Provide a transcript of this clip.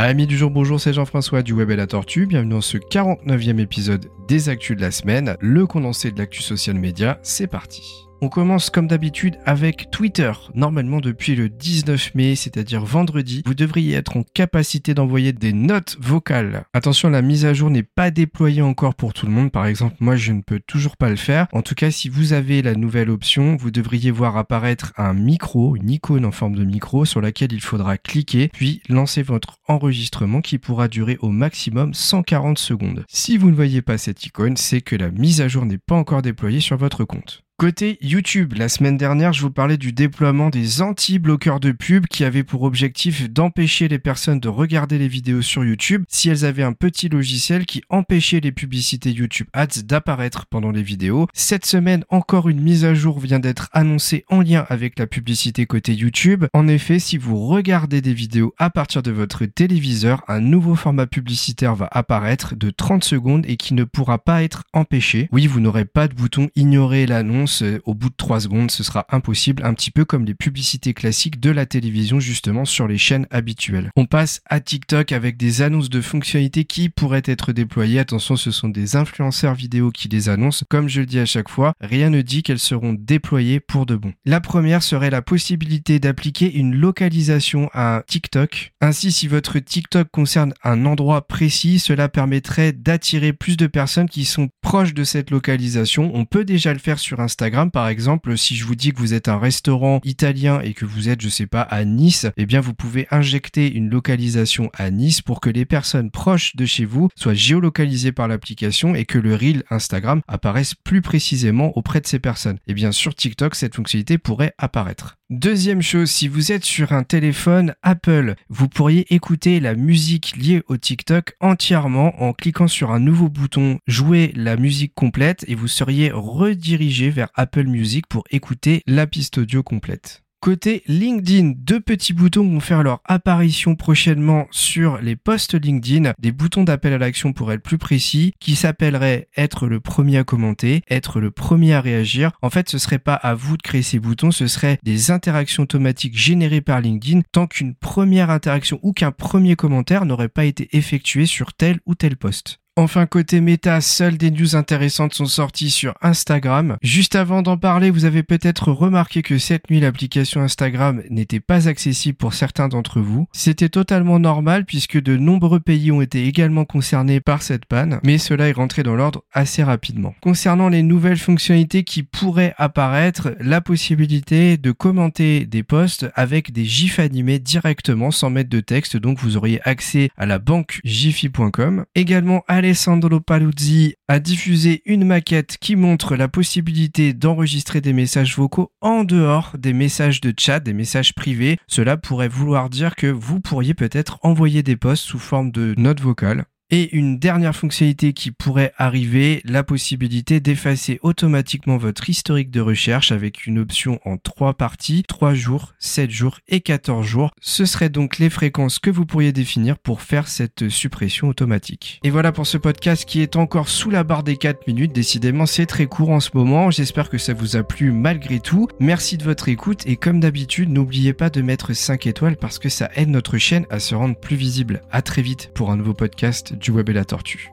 Amis du jour, bonjour, c'est Jean-François du Web et la Tortue. Bienvenue dans ce 49e épisode des Actus de la semaine, le condensé de l'actu social média. C'est parti. On commence comme d'habitude avec Twitter. Normalement depuis le 19 mai, c'est-à-dire vendredi, vous devriez être en capacité d'envoyer des notes vocales. Attention, la mise à jour n'est pas déployée encore pour tout le monde. Par exemple, moi je ne peux toujours pas le faire. En tout cas, si vous avez la nouvelle option, vous devriez voir apparaître un micro, une icône en forme de micro sur laquelle il faudra cliquer, puis lancer votre enregistrement qui pourra durer au maximum 140 secondes. Si vous ne voyez pas cette icône, c'est que la mise à jour n'est pas encore déployée sur votre compte. Côté YouTube, la semaine dernière, je vous parlais du déploiement des anti-bloqueurs de pub qui avaient pour objectif d'empêcher les personnes de regarder les vidéos sur YouTube si elles avaient un petit logiciel qui empêchait les publicités YouTube Ads d'apparaître pendant les vidéos. Cette semaine, encore une mise à jour vient d'être annoncée en lien avec la publicité côté YouTube. En effet, si vous regardez des vidéos à partir de votre téléviseur, un nouveau format publicitaire va apparaître de 30 secondes et qui ne pourra pas être empêché. Oui, vous n'aurez pas de bouton ignorer l'annonce au bout de 3 secondes, ce sera impossible, un petit peu comme les publicités classiques de la télévision justement sur les chaînes habituelles. On passe à TikTok avec des annonces de fonctionnalités qui pourraient être déployées. Attention, ce sont des influenceurs vidéo qui les annoncent. Comme je le dis à chaque fois, rien ne dit qu'elles seront déployées pour de bon. La première serait la possibilité d'appliquer une localisation à TikTok. Ainsi, si votre TikTok concerne un endroit précis, cela permettrait d'attirer plus de personnes qui sont proches de cette localisation. On peut déjà le faire sur Instagram Instagram, par exemple, si je vous dis que vous êtes un restaurant italien et que vous êtes, je sais pas, à Nice, eh bien, vous pouvez injecter une localisation à Nice pour que les personnes proches de chez vous soient géolocalisées par l'application et que le reel Instagram apparaisse plus précisément auprès de ces personnes. Et bien, sur TikTok, cette fonctionnalité pourrait apparaître. Deuxième chose, si vous êtes sur un téléphone Apple, vous pourriez écouter la musique liée au TikTok entièrement en cliquant sur un nouveau bouton jouer la musique complète et vous seriez redirigé vers Apple Music pour écouter la piste audio complète. Côté LinkedIn, deux petits boutons vont faire leur apparition prochainement sur les posts LinkedIn, des boutons d'appel à l'action pour être plus précis, qui s'appelleraient être le premier à commenter, être le premier à réagir. En fait, ce serait pas à vous de créer ces boutons, ce serait des interactions automatiques générées par LinkedIn tant qu'une première interaction ou qu'un premier commentaire n'aurait pas été effectué sur tel ou tel post. Enfin, côté méta, seules des news intéressantes sont sorties sur Instagram. Juste avant d'en parler, vous avez peut-être remarqué que cette nuit, l'application Instagram n'était pas accessible pour certains d'entre vous. C'était totalement normal puisque de nombreux pays ont été également concernés par cette panne, mais cela est rentré dans l'ordre assez rapidement. Concernant les nouvelles fonctionnalités qui pourraient apparaître, la possibilité de commenter des posts avec des gifs animés directement sans mettre de texte, donc vous auriez accès à la banque jiffy.com. Également, allez Alessandro Paluzzi a diffusé une maquette qui montre la possibilité d'enregistrer des messages vocaux en dehors des messages de chat, des messages privés. Cela pourrait vouloir dire que vous pourriez peut-être envoyer des posts sous forme de notes vocales. Et une dernière fonctionnalité qui pourrait arriver, la possibilité d'effacer automatiquement votre historique de recherche avec une option en trois parties, 3 jours, 7 jours et 14 jours. Ce seraient donc les fréquences que vous pourriez définir pour faire cette suppression automatique. Et voilà pour ce podcast qui est encore sous la barre des 4 minutes. Décidément, c'est très court en ce moment. J'espère que ça vous a plu malgré tout. Merci de votre écoute et comme d'habitude, n'oubliez pas de mettre 5 étoiles parce que ça aide notre chaîne à se rendre plus visible. À très vite pour un nouveau podcast du web et la tortue.